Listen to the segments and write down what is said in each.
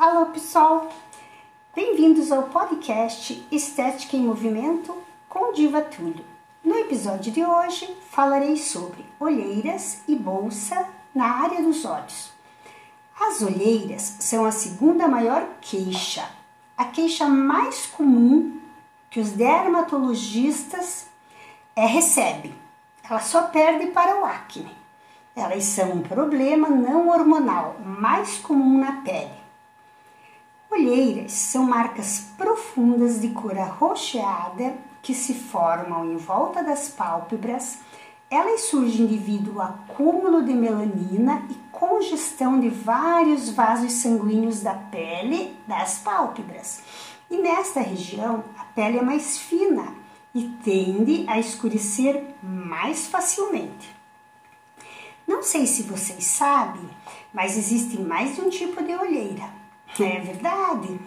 Alô pessoal, bem-vindos ao podcast Estética em Movimento com Diva Túlio. No episódio de hoje falarei sobre olheiras e bolsa na área dos olhos. As olheiras são a segunda maior queixa, a queixa mais comum que os dermatologistas é, recebem. Ela só perde para o acne. Elas são um problema não hormonal mais comum na pele. Olheiras são marcas profundas de cor arroxeada que se formam em volta das pálpebras. Elas surgem devido ao acúmulo de melanina e congestão de vários vasos sanguíneos da pele das pálpebras. E nesta região, a pele é mais fina e tende a escurecer mais facilmente. Não sei se vocês sabem, mas existem mais de um tipo de olheira. É verdade.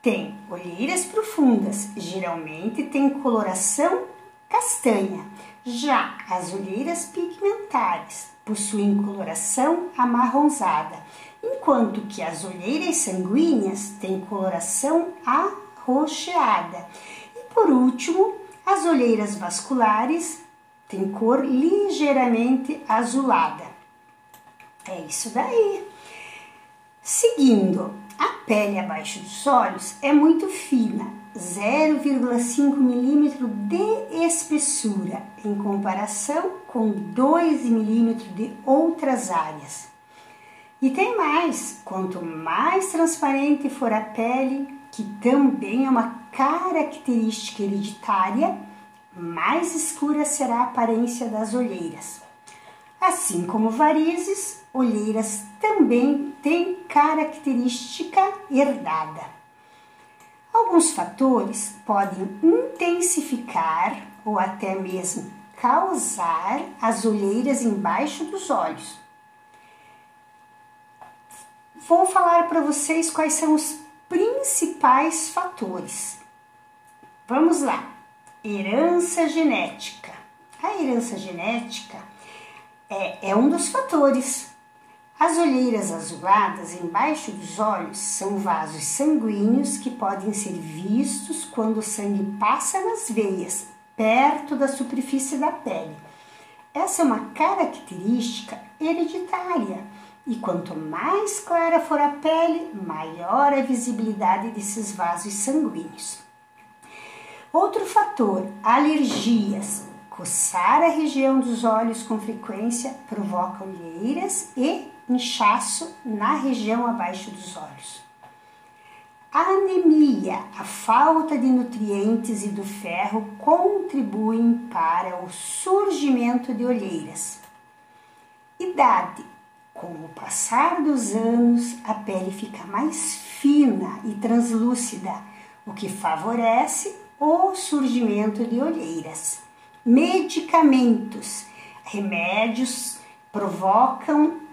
Tem olheiras profundas, geralmente tem coloração castanha. Já as olheiras pigmentares possuem coloração amarronzada, enquanto que as olheiras sanguíneas têm coloração arroxeada. E por último, as olheiras vasculares têm cor ligeiramente azulada. É isso daí. Seguindo, a pele abaixo dos olhos é muito fina, 0,5 milímetro de espessura, em comparação com 2 milímetros de outras áreas. E tem mais, quanto mais transparente for a pele, que também é uma característica hereditária, mais escura será a aparência das olheiras. Assim como varizes, olheiras também têm característica herdada. Alguns fatores podem intensificar ou até mesmo causar as olheiras embaixo dos olhos. Vou falar para vocês quais são os principais fatores. Vamos lá. Herança genética. A herança genética é, é um dos fatores. As olheiras azuladas embaixo dos olhos são vasos sanguíneos que podem ser vistos quando o sangue passa nas veias, perto da superfície da pele. Essa é uma característica hereditária e quanto mais clara for a pele, maior a visibilidade desses vasos sanguíneos. Outro fator, alergias. Coçar a região dos olhos com frequência provoca olheiras e inchaço na região abaixo dos olhos. A anemia, a falta de nutrientes e do ferro contribuem para o surgimento de olheiras. Idade. Com o passar dos anos, a pele fica mais fina e translúcida, o que favorece o surgimento de olheiras. Medicamentos. Remédios provocam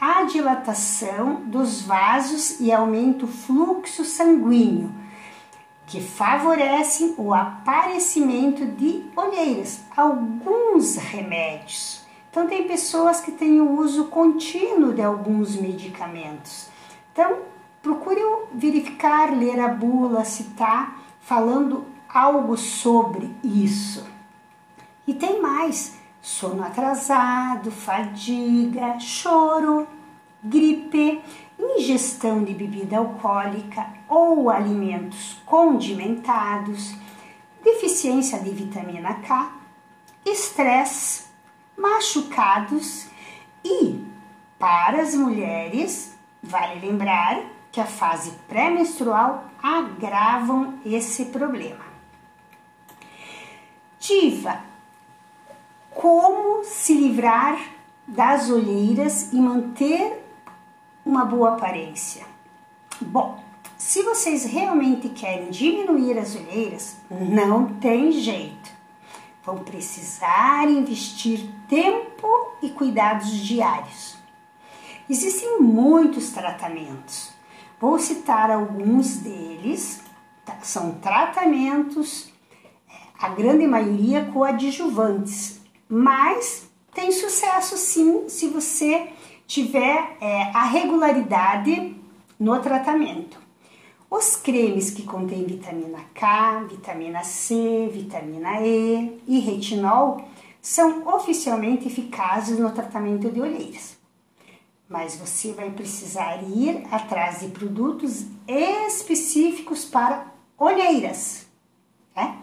a dilatação dos vasos e aumenta o fluxo sanguíneo, que favorecem o aparecimento de olheiras. Alguns remédios. Então, tem pessoas que têm o uso contínuo de alguns medicamentos. Então, procure verificar, ler a bula, se está falando algo sobre isso. E tem mais: sono atrasado, fadiga, choro, gripe, ingestão de bebida alcoólica ou alimentos condimentados, deficiência de vitamina K, estresse, machucados e, para as mulheres, vale lembrar que a fase pré-menstrual agravam esse problema. Diva, como se livrar das olheiras e manter uma boa aparência? Bom, se vocês realmente querem diminuir as olheiras, não tem jeito. Vão precisar investir tempo e cuidados diários. Existem muitos tratamentos. Vou citar alguns deles. Tá? São tratamentos, a grande maioria coadjuvantes, mas tem sucesso sim se você tiver é, a regularidade no tratamento. Os cremes que contêm vitamina K, vitamina C, vitamina E e retinol são oficialmente eficazes no tratamento de olheiras. Mas você vai precisar ir atrás de produtos específicos para olheiras. Né?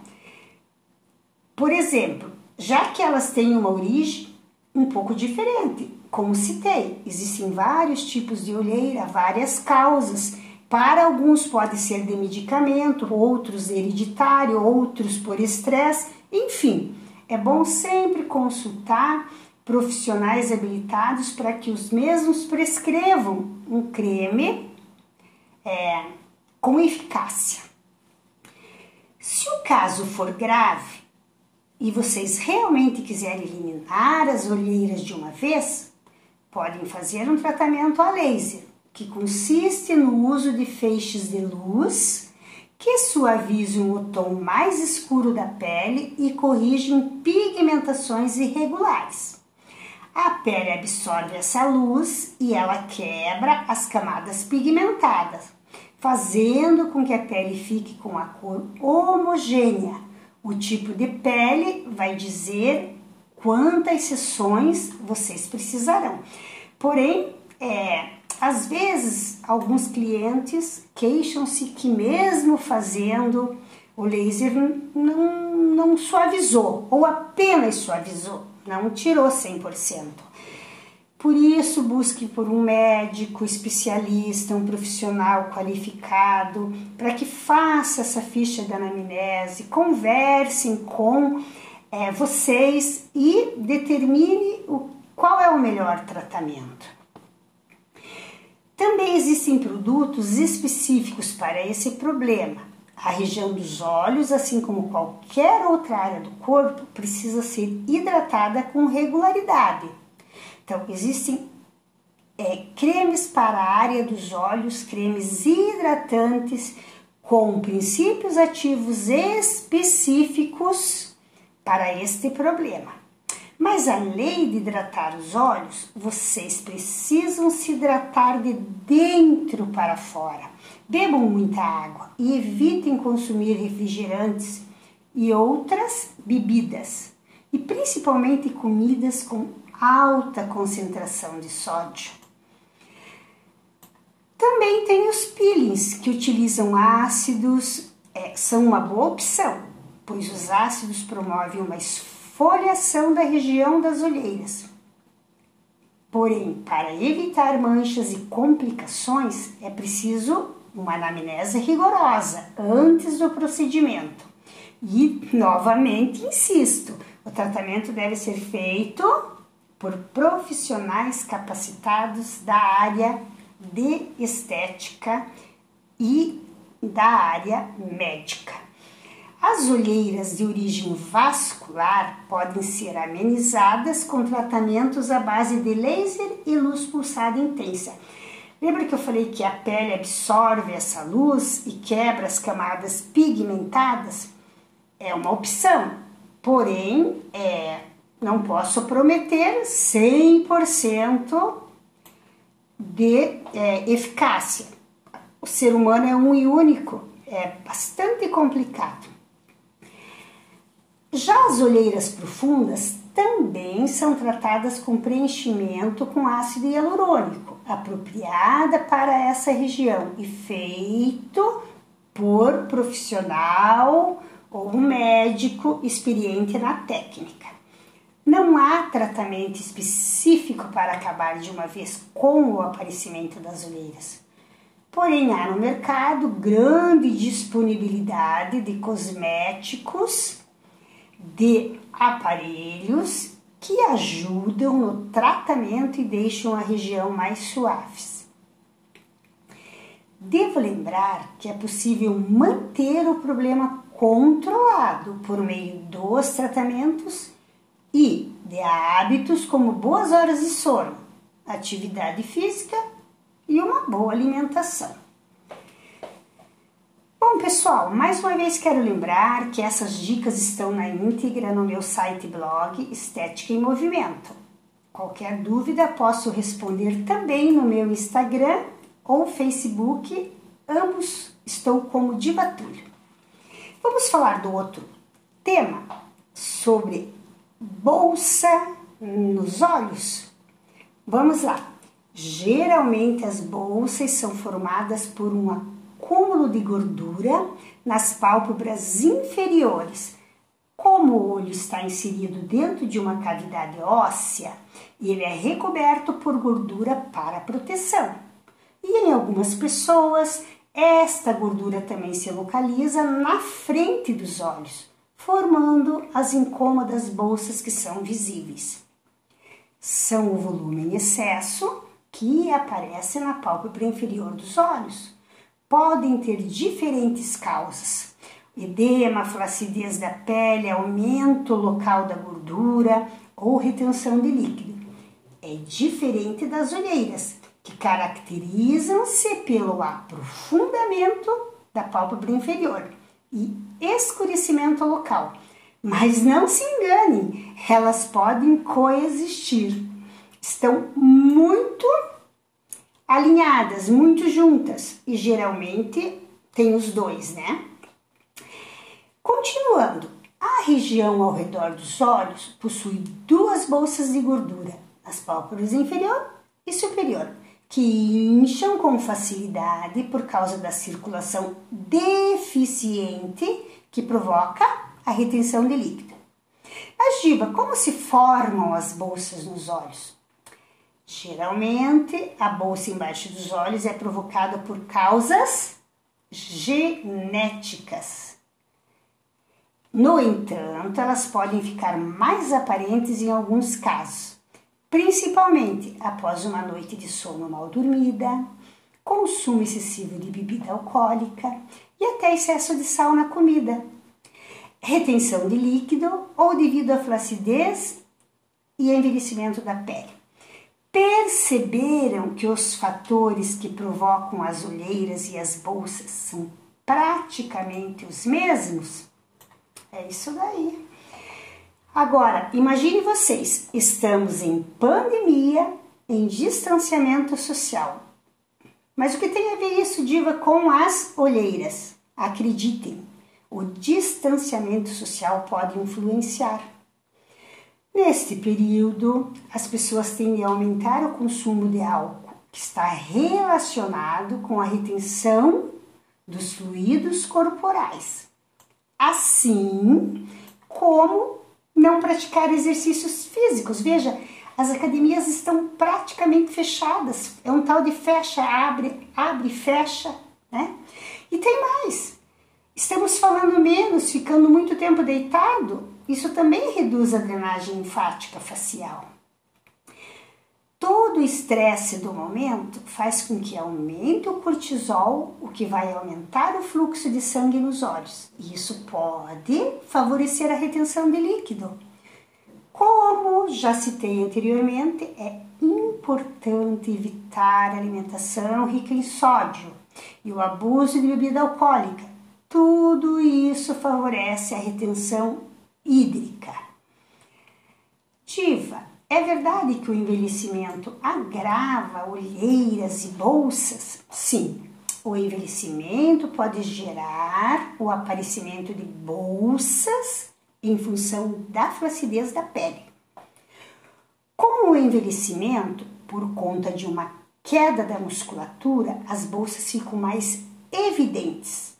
Por exemplo, já que elas têm uma origem um pouco diferente, como citei, existem vários tipos de olheira, várias causas para alguns pode ser de medicamento, outros hereditário, outros por estresse, enfim. É bom sempre consultar profissionais habilitados para que os mesmos prescrevam um creme é, com eficácia. Se o caso for grave e vocês realmente quiserem eliminar as olheiras de uma vez, podem fazer um tratamento a laser que consiste no uso de feixes de luz que suavizam o tom mais escuro da pele e corrigem pigmentações irregulares. A pele absorve essa luz e ela quebra as camadas pigmentadas, fazendo com que a pele fique com a cor homogênea. O tipo de pele vai dizer quantas sessões vocês precisarão. Porém, é, às vezes, alguns clientes queixam-se que, mesmo fazendo o laser, não, não suavizou ou apenas suavizou, não tirou 100%. Por isso, busque por um médico especialista, um profissional qualificado, para que faça essa ficha da anamnese, conversem com é, vocês e determine o, qual é o melhor tratamento. Também existem produtos específicos para esse problema. A região dos olhos, assim como qualquer outra área do corpo, precisa ser hidratada com regularidade. Então, existem é, cremes para a área dos olhos, cremes hidratantes com princípios ativos específicos para este problema. Mas além de hidratar os olhos, vocês precisam se hidratar de dentro para fora. Bebam muita água e evitem consumir refrigerantes e outras bebidas, e principalmente comidas com alta concentração de sódio. Também tem os peelings que utilizam ácidos, é, são uma boa opção, pois os ácidos promovem uma esfoliação da região das olheiras. Porém, para evitar manchas e complicações, é preciso uma anamnese rigorosa antes do procedimento. E, novamente, insisto, o tratamento deve ser feito por profissionais capacitados da área de estética e da área médica. As olheiras de origem vascular podem ser amenizadas com tratamentos à base de laser e luz pulsada intensa. Lembra que eu falei que a pele absorve essa luz e quebra as camadas pigmentadas? É uma opção, porém, é, não posso prometer 100% de é, eficácia. O ser humano é um e único, é bastante complicado. Já as olheiras profundas também são tratadas com preenchimento com ácido hialurônico, apropriada para essa região e feito por profissional ou médico experiente na técnica. Não há tratamento específico para acabar de uma vez com o aparecimento das olheiras. Porém, há no mercado grande disponibilidade de cosméticos de aparelhos que ajudam no tratamento e deixam a região mais suaves. Devo lembrar que é possível manter o problema controlado por meio dos tratamentos e de hábitos como boas horas de sono, atividade física e uma boa alimentação. Bom, pessoal, mais uma vez quero lembrar que essas dicas estão na íntegra no meu site blog Estética em Movimento. Qualquer dúvida posso responder também no meu Instagram ou Facebook, ambos estou como Diva. Vamos falar do outro tema sobre bolsa nos olhos? Vamos lá. Geralmente as bolsas são formadas por um acúmulo de gordura nas pálpebras inferiores. Como o olho está inserido dentro de uma cavidade óssea, ele é recoberto por gordura para proteção. E em algumas pessoas, esta gordura também se localiza na frente dos olhos, formando as incômodas bolsas que são visíveis. São o volume em excesso que aparece na pálpebra inferior dos olhos. Podem ter diferentes causas: edema, flacidez da pele, aumento local da gordura ou retenção de líquido. É diferente das olheiras, que caracterizam-se pelo aprofundamento da pálpebra inferior e escurecimento local. Mas não se engane, elas podem coexistir. Estão muito alinhadas, muito juntas e geralmente tem os dois, né? Continuando, a região ao redor dos olhos possui duas bolsas de gordura, as pálpebras inferior e superior, que incham com facilidade por causa da circulação deficiente que provoca a retenção de líquido. Mas, Diva, como se formam as bolsas nos olhos? Geralmente, a bolsa embaixo dos olhos é provocada por causas genéticas. No entanto, elas podem ficar mais aparentes em alguns casos, principalmente após uma noite de sono mal dormida, consumo excessivo de bebida alcoólica e até excesso de sal na comida, retenção de líquido ou devido à flacidez e envelhecimento da pele perceberam que os fatores que provocam as olheiras e as bolsas são praticamente os mesmos? É isso daí. Agora, imagine vocês, estamos em pandemia, em distanciamento social. Mas o que tem a ver isso, Diva, com as olheiras? Acreditem, o distanciamento social pode influenciar. Neste período, as pessoas tendem a aumentar o consumo de álcool, que está relacionado com a retenção dos fluidos corporais, assim como não praticar exercícios físicos. Veja, as academias estão praticamente fechadas. É um tal de fecha, abre, abre, fecha, né? E tem mais. Estamos falando menos, ficando muito tempo deitado isso também reduz a drenagem linfática facial. O estresse do momento faz com que aumente o cortisol, o que vai aumentar o fluxo de sangue nos olhos. Isso pode favorecer a retenção de líquido. Como já citei anteriormente, é importante evitar alimentação rica em sódio e o abuso de bebida alcoólica. Tudo isso favorece a retenção hídrica. Diva, é verdade que o envelhecimento agrava olheiras e bolsas? Sim, o envelhecimento pode gerar o aparecimento de bolsas em função da flacidez da pele. Com o envelhecimento, por conta de uma queda da musculatura, as bolsas ficam mais evidentes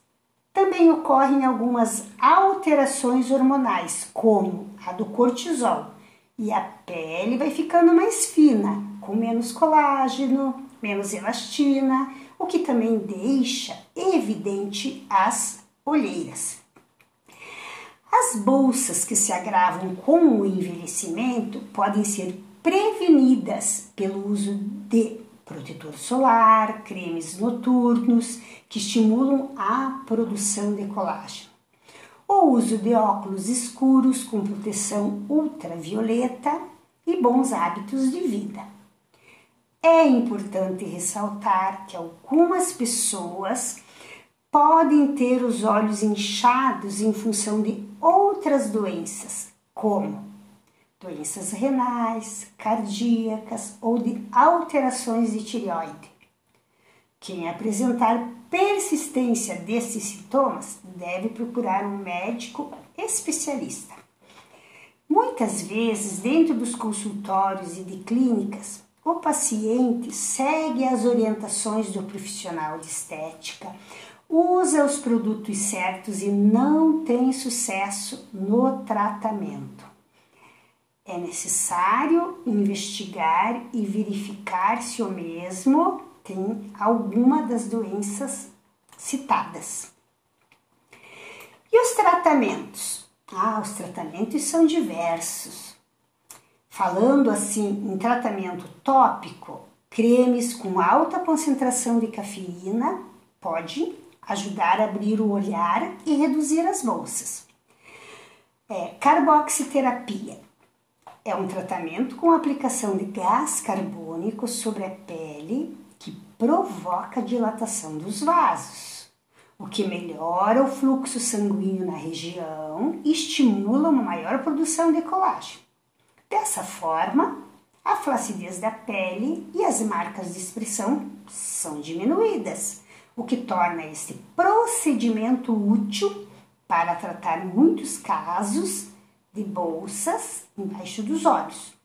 também ocorrem algumas alterações hormonais, como a do cortisol, e a pele vai ficando mais fina, com menos colágeno, menos elastina, o que também deixa evidente as olheiras. As bolsas que se agravam com o envelhecimento podem ser prevenidas pelo uso de protetor solar, cremes noturnos que estimulam a produção de colágeno. O uso de óculos escuros com proteção ultravioleta e bons hábitos de vida. É importante ressaltar que algumas pessoas podem ter os olhos inchados em função de outras doenças, como doenças renais, cardíacas ou de alterações de tireoide. Quem apresentar persistência desses sintomas deve procurar um médico especialista. Muitas vezes, dentro dos consultórios e de clínicas, o paciente segue as orientações do profissional de estética, usa os produtos certos e não tem sucesso no tratamento. É necessário investigar e verificar se o mesmo tem alguma das doenças citadas. E os tratamentos? Ah, os tratamentos são diversos. Falando assim em tratamento tópico, cremes com alta concentração de cafeína pode ajudar a abrir o olhar e reduzir as bolsas. É, carboxiterapia é um tratamento com aplicação de gás carbônico sobre a pele provoca dilatação dos vasos, o que melhora o fluxo sanguíneo na região e estimula uma maior produção de colágeno. Dessa forma, a flacidez da pele e as marcas de expressão são diminuídas o que torna este procedimento útil para tratar muitos casos de bolsas embaixo dos olhos.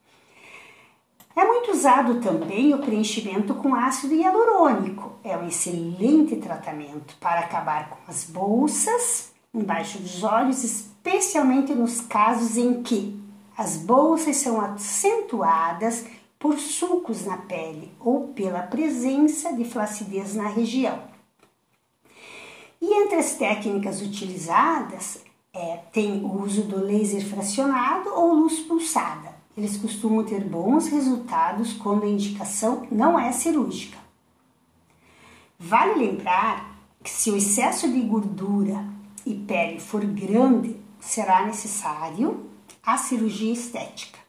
É muito usado também o preenchimento com ácido hialurônico. É um excelente tratamento para acabar com as bolsas embaixo dos olhos, especialmente nos casos em que as bolsas são acentuadas por sulcos na pele ou pela presença de flacidez na região. E entre as técnicas utilizadas é, tem o uso do laser fracionado ou luz pulsada. Eles costumam ter bons resultados quando a indicação não é cirúrgica. Vale lembrar que se o excesso de gordura e pele for grande, será necessário a cirurgia estética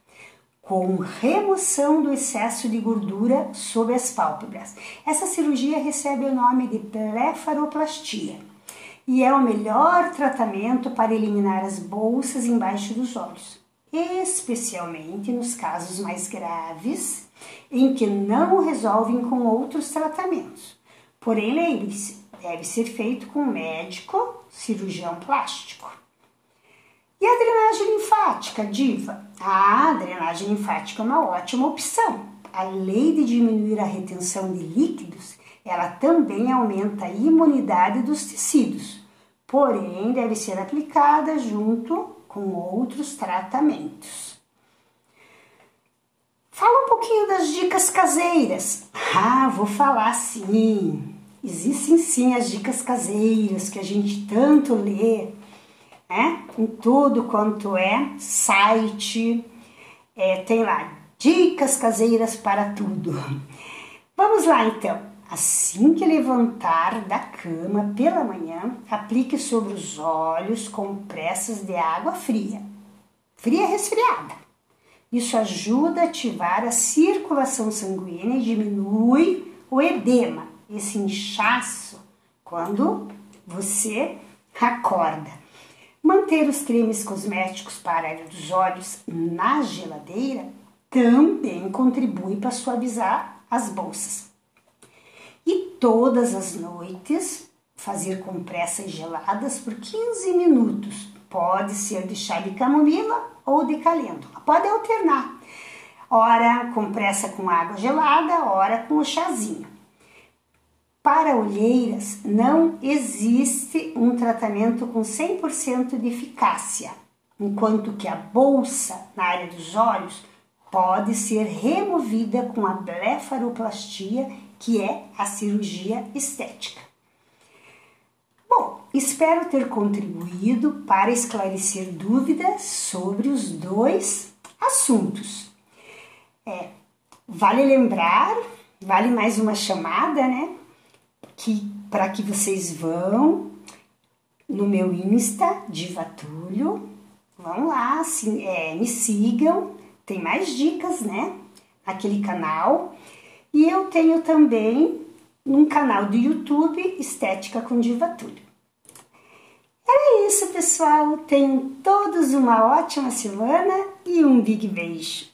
com remoção do excesso de gordura sob as pálpebras. Essa cirurgia recebe o nome de blefaroplastia e é o melhor tratamento para eliminar as bolsas embaixo dos olhos, especialmente nos casos mais graves em que não resolvem com outros tratamentos. Porém, lembre-se, deve ser feito com médico cirurgião plástico. E a drenagem linfática, diva? Ah, a drenagem linfática é uma ótima opção. Além de diminuir a retenção de líquidos, ela também aumenta a imunidade dos tecidos, porém deve ser aplicada junto com outros tratamentos. Fala um pouquinho das dicas caseiras. Ah, vou falar sim. Existem sim as dicas caseiras que a gente tanto lê né? Em tudo quanto é site, é, tem lá dicas caseiras para tudo. Vamos lá então. Assim que levantar da cama pela manhã, aplique sobre os olhos compressas de água fria, fria resfriada. Isso ajuda a ativar a circulação sanguínea e diminui o edema, esse inchaço, quando você acorda. Manter os cremes cosméticos para a área dos olhos na geladeira também contribui para suavizar as bolsas. E todas as noites fazer compressas geladas por 15 minutos. Pode ser de chá de camomila ou de calêndula. Pode alternar. Ora compressa com água gelada, ora com o chazinho. Para olheiras, não existe um tratamento com 100% de eficácia, enquanto que a bolsa na área dos olhos pode ser removida com a blefaroplastia, que é a cirurgia estética. Bom, espero ter contribuído para esclarecer dúvidas sobre os dois assuntos. É, vale lembrar, vale mais uma chamada, né? que para que vocês vão no meu Insta, Divatulho, vão lá, assim, é, me sigam, tem mais dicas, né? Aquele canal. E eu tenho também um canal do YouTube, Estética com Divatulho. É isso, pessoal. Tenham todos uma ótima semana e um big beijo.